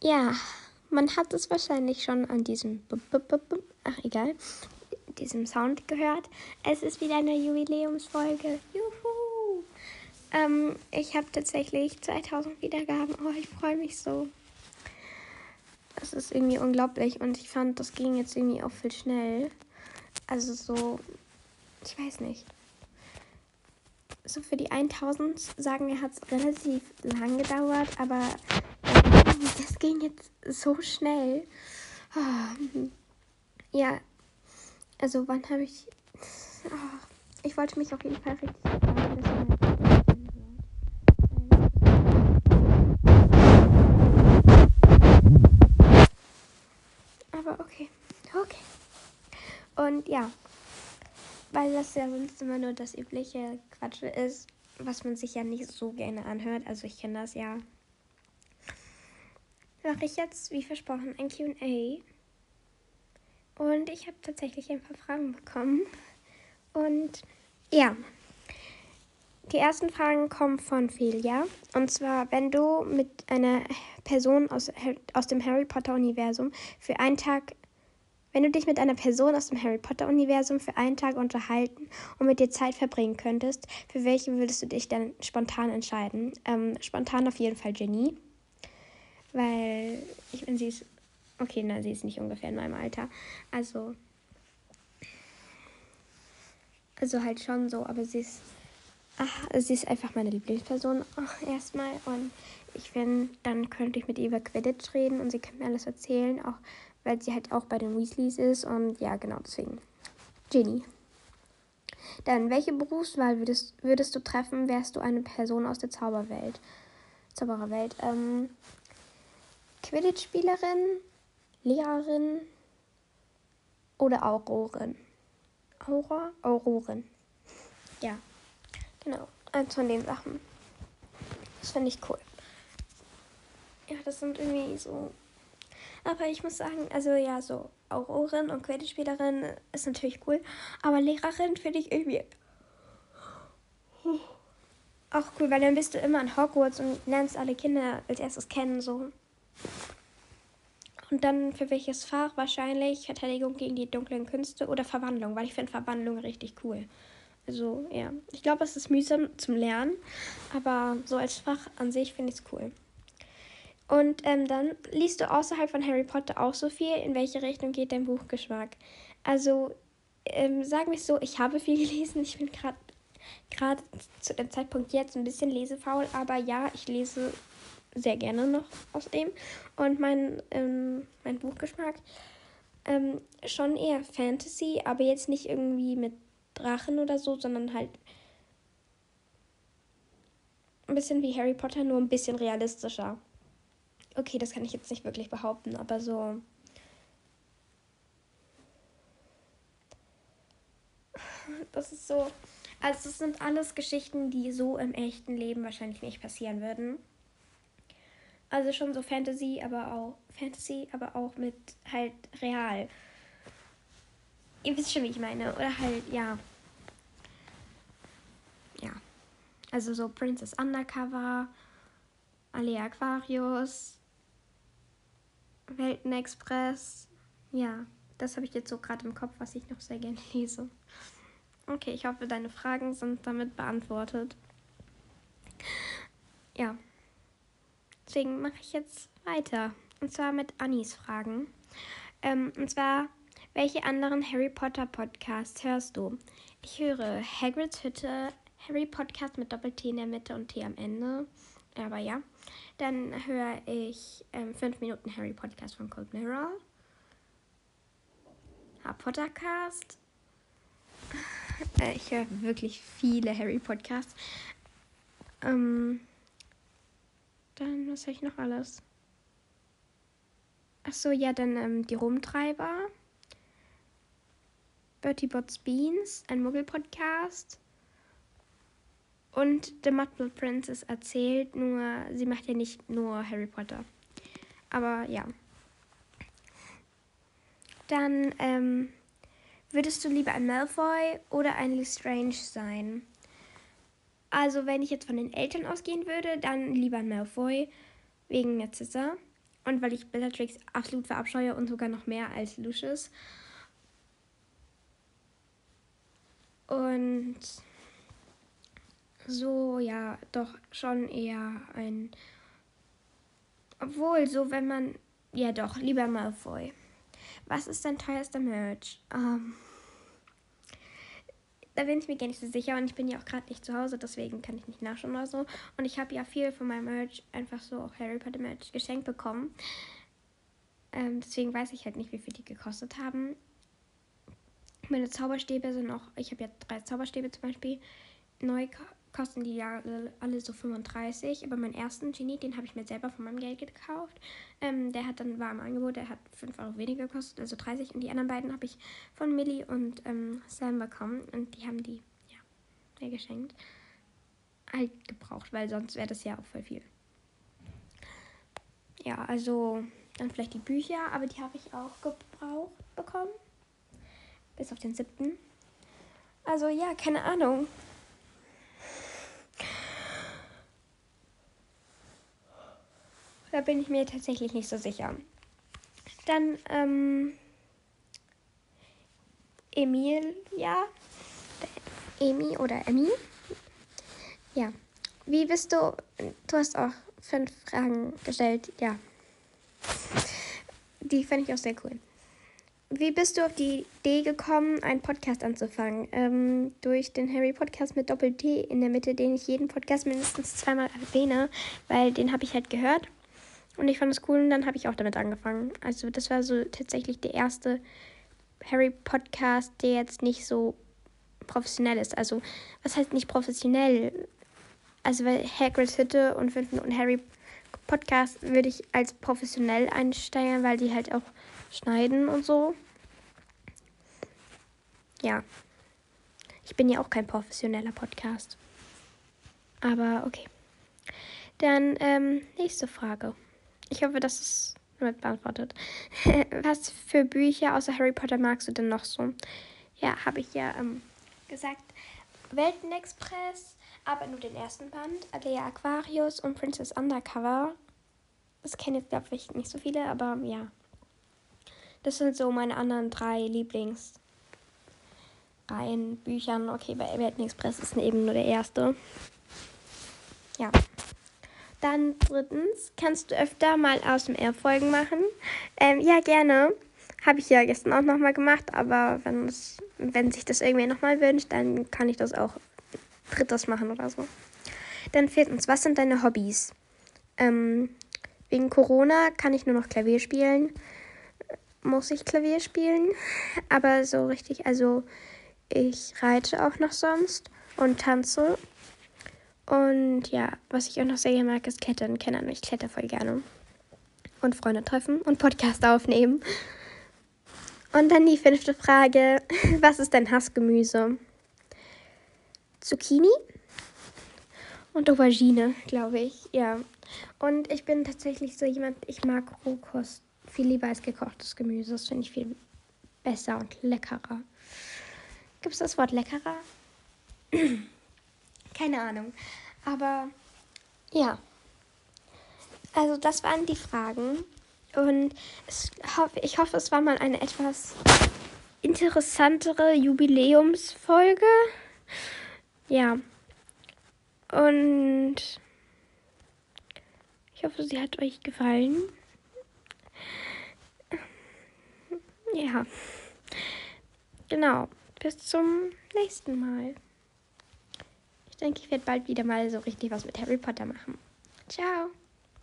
Ja, man hat es wahrscheinlich schon an diesem, ach egal, diesem Sound gehört. Es ist wieder eine Jubiläumsfolge. Juhu! Ähm, ich habe tatsächlich 2000 Wiedergaben. Oh, ich freue mich so. Das ist irgendwie unglaublich und ich fand, das ging jetzt irgendwie auch viel schnell. Also so, ich weiß nicht. So für die 1000 sagen wir, hat es relativ lang gedauert, aber so schnell. Ja, also wann habe ich... Ich wollte mich auf jeden Fall richtig Aber okay, okay. Und ja, weil das ja sonst immer nur das übliche Quatsch ist, was man sich ja nicht so gerne anhört. Also ich kenne das ja mache ich jetzt, wie versprochen, ein QA. Und ich habe tatsächlich ein paar Fragen bekommen. Und ja, die ersten Fragen kommen von Felia. Und zwar, wenn du mit einer Person aus, aus dem Harry Potter-Universum für einen Tag, wenn du dich mit einer Person aus dem Harry Potter-Universum für einen Tag unterhalten und mit dir Zeit verbringen könntest, für welche würdest du dich dann spontan entscheiden? Ähm, spontan auf jeden Fall Jenny. Weil, ich meine, sie ist. Okay, nein, sie ist nicht ungefähr in meinem Alter. Also. Also halt schon so, aber sie ist. Ach, sie ist einfach meine Lieblingsperson erstmal. Und ich finde, dann könnte ich mit ihr über Quidditch reden und sie könnte mir alles erzählen, auch weil sie halt auch bei den Weasleys ist. Und ja, genau deswegen. Ginny. Dann, welche Berufswahl würdest, würdest du treffen, wärst du eine Person aus der Zauberwelt? Zaubererwelt. Ähm, Quidditch-Spielerin, Lehrerin oder Aurorin. Aura? Aurorin. Ja, genau. Eins von den Sachen. Das finde ich cool. Ja, das sind irgendwie so. Aber ich muss sagen, also ja, so Aurorin und Quidditch-Spielerin ist natürlich cool. Aber Lehrerin finde ich irgendwie auch cool, weil dann bist du immer in Hogwarts und lernst alle Kinder als erstes kennen, so. Und dann für welches Fach? Wahrscheinlich Verteidigung gegen die dunklen Künste oder Verwandlung, weil ich finde Verwandlung richtig cool. Also, ja. Ich glaube, es ist mühsam zum Lernen, aber so als Fach an sich finde ich es cool. Und ähm, dann liest du außerhalb von Harry Potter auch so viel. In welche Richtung geht dein Buchgeschmack? Also, ähm, sagen wir so, ich habe viel gelesen. Ich bin gerade gerade zu dem Zeitpunkt jetzt ein bisschen lesefaul, aber ja, ich lese sehr gerne noch aus dem. Und mein, ähm, mein Buchgeschmack ähm, schon eher Fantasy, aber jetzt nicht irgendwie mit Drachen oder so, sondern halt ein bisschen wie Harry Potter, nur ein bisschen realistischer. Okay, das kann ich jetzt nicht wirklich behaupten, aber so. Das ist so. Also, es sind alles Geschichten, die so im echten Leben wahrscheinlich nicht passieren würden. Also schon so Fantasy, aber auch Fantasy, aber auch mit halt real. Ihr wisst schon, wie ich meine. Oder halt, ja. Ja. Also so Princess Undercover, Alea Aquarius, Weltenexpress. Ja, das habe ich jetzt so gerade im Kopf, was ich noch sehr gerne lese. Okay, ich hoffe, deine Fragen sind damit beantwortet. Ja. Deswegen mache ich jetzt weiter. Und zwar mit Annis Fragen. Ähm, und zwar, welche anderen Harry Potter Podcasts hörst du? Ich höre Hagrids Hütte, Harry Podcast mit Doppel-T in der Mitte und T am Ende. Aber ja. Dann höre ich 5 ähm, Minuten Harry Podcast von Cold Mirror. Harry Potter Cast. Äh, ich höre wirklich viele Harry Podcasts. Ähm, dann, was habe ich noch alles? Achso, ja, dann ähm, die Rumtreiber. Bertie Bots Beans, ein Muggel-Podcast. Und The Mudblood Princess erzählt, nur sie macht ja nicht nur Harry Potter. Aber ja. Dann, ähm, würdest du lieber ein Malfoy oder ein Lestrange sein? Also, wenn ich jetzt von den Eltern ausgehen würde, dann lieber Malfoy wegen Narcissa. Und weil ich Bellatrix absolut verabscheue und sogar noch mehr als Lucius. Und so, ja, doch schon eher ein. Obwohl, so wenn man. Ja, doch, lieber Malfoy. Was ist dein teuerster Merch? Ähm, da bin ich mir gar nicht so sicher und ich bin ja auch gerade nicht zu Hause, deswegen kann ich nicht nachschauen oder so. Und ich habe ja viel von meinem Merch einfach so auch Harry Potter Merch geschenkt bekommen. Ähm, deswegen weiß ich halt nicht, wie viel die gekostet haben. Meine Zauberstäbe sind noch, ich habe ja drei Zauberstäbe zum Beispiel. Neu kosten die ja alle so 35. Aber meinen ersten Genie, den habe ich mir selber von meinem Geld gekauft. Ähm, der hat dann war im Angebot, der hat 5 Euro weniger gekostet, also 30. Und die anderen beiden habe ich von Millie und ähm, Sam bekommen. Und die haben die, ja, mir geschenkt. Halt gebraucht, weil sonst wäre das ja auch voll viel. Ja, also dann vielleicht die Bücher, aber die habe ich auch gebraucht bekommen. Bis auf den siebten. Also ja, keine Ahnung. Da bin ich mir tatsächlich nicht so sicher. Dann ähm, Emilia. Emi oder Emmy. Ja. Wie bist du? Du hast auch fünf Fragen gestellt. Ja. Die fand ich auch sehr cool. Wie bist du auf die Idee gekommen, einen Podcast anzufangen? Ähm, durch den Harry Podcast mit Doppel-T in der Mitte, den ich jeden Podcast mindestens zweimal erwähne, weil den habe ich halt gehört. Und ich fand es cool und dann habe ich auch damit angefangen. Also das war so tatsächlich der erste Harry Podcast, der jetzt nicht so professionell ist. Also was heißt nicht professionell? Also weil Hagrid's Hütte und Fünf Minuten Harry Podcast würde ich als professionell einsteigen, weil die halt auch schneiden und so. Ja. Ich bin ja auch kein professioneller Podcast. Aber okay. Dann ähm, nächste Frage. Ich hoffe, das ist damit beantwortet. Was für Bücher außer Harry Potter magst du denn noch so? Ja, habe ich ja ähm, gesagt. Weltenexpress, aber nur den ersten Band. Alea Aquarius und Princess Undercover. Das kennen jetzt, glaube ich, nicht so viele, aber ja. Das sind so meine anderen drei Lieblingsreihen Büchern. Okay, bei Weltenexpress ist eben nur der erste. Ja. Dann drittens, kannst du öfter mal aus dem R Folgen machen? Ähm, ja, gerne. Habe ich ja gestern auch nochmal gemacht, aber wenn, sich das irgendwie nochmal wünscht, dann kann ich das auch drittes machen oder so. Dann viertens, was sind deine Hobbys? Ähm, wegen Corona kann ich nur noch Klavier spielen. Muss ich Klavier spielen? Aber so richtig, also ich reite auch noch sonst und tanze und ja, was ich auch noch sehr gerne mag, ist Klettern. Ahnung, ich kletter voll gerne. Und Freunde treffen und Podcast aufnehmen. Und dann die fünfte Frage. Was ist dein Hassgemüse? Zucchini und Aubergine, glaube ich. Ja. Und ich bin tatsächlich so jemand, ich mag Rohkost viel lieber als gekochtes Gemüse. Das finde ich viel besser und leckerer. Gibt es das Wort leckerer? Keine Ahnung. Aber ja. Also das waren die Fragen. Und es, ich hoffe, es war mal eine etwas interessantere Jubiläumsfolge. Ja. Und ich hoffe, sie hat euch gefallen. Ja. Genau. Bis zum nächsten Mal denke, ich werde bald wieder mal so richtig was mit Harry Potter machen. Ciao.